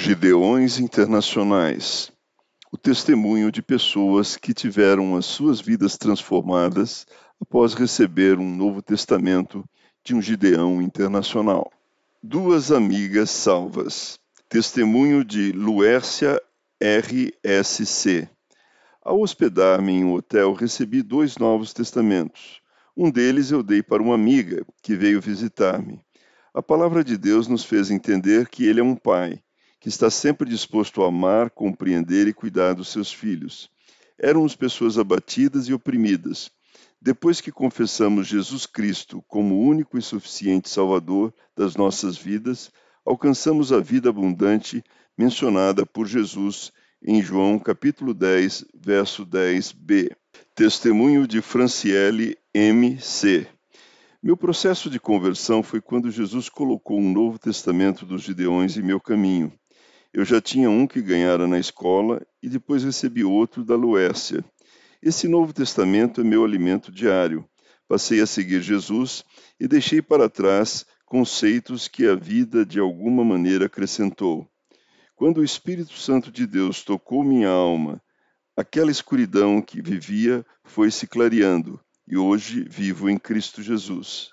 Gideões Internacionais o testemunho de pessoas que tiveram as suas vidas transformadas após receber um Novo Testamento de um Gideão internacional. Duas amigas salvas. Testemunho de Luércia RSC. Ao hospedar-me em um hotel, recebi dois novos testamentos. Um deles eu dei para uma amiga que veio visitar-me. A palavra de Deus nos fez entender que ele é um pai está sempre disposto a amar, compreender e cuidar dos seus filhos. Éramos pessoas abatidas e oprimidas. Depois que confessamos Jesus Cristo como único e suficiente Salvador das nossas vidas, alcançamos a vida abundante mencionada por Jesus em João capítulo 10, verso 10b. Testemunho de Franciele M.C. Meu processo de conversão foi quando Jesus colocou um Novo Testamento dos Gideões em meu caminho. Eu já tinha um que ganhara na escola e depois recebi outro da Luécia. Esse Novo Testamento é meu alimento diário. Passei a seguir Jesus e deixei para trás conceitos que a vida de alguma maneira acrescentou. Quando o Espírito Santo de Deus tocou minha alma, aquela escuridão que vivia foi se clareando e hoje vivo em Cristo Jesus.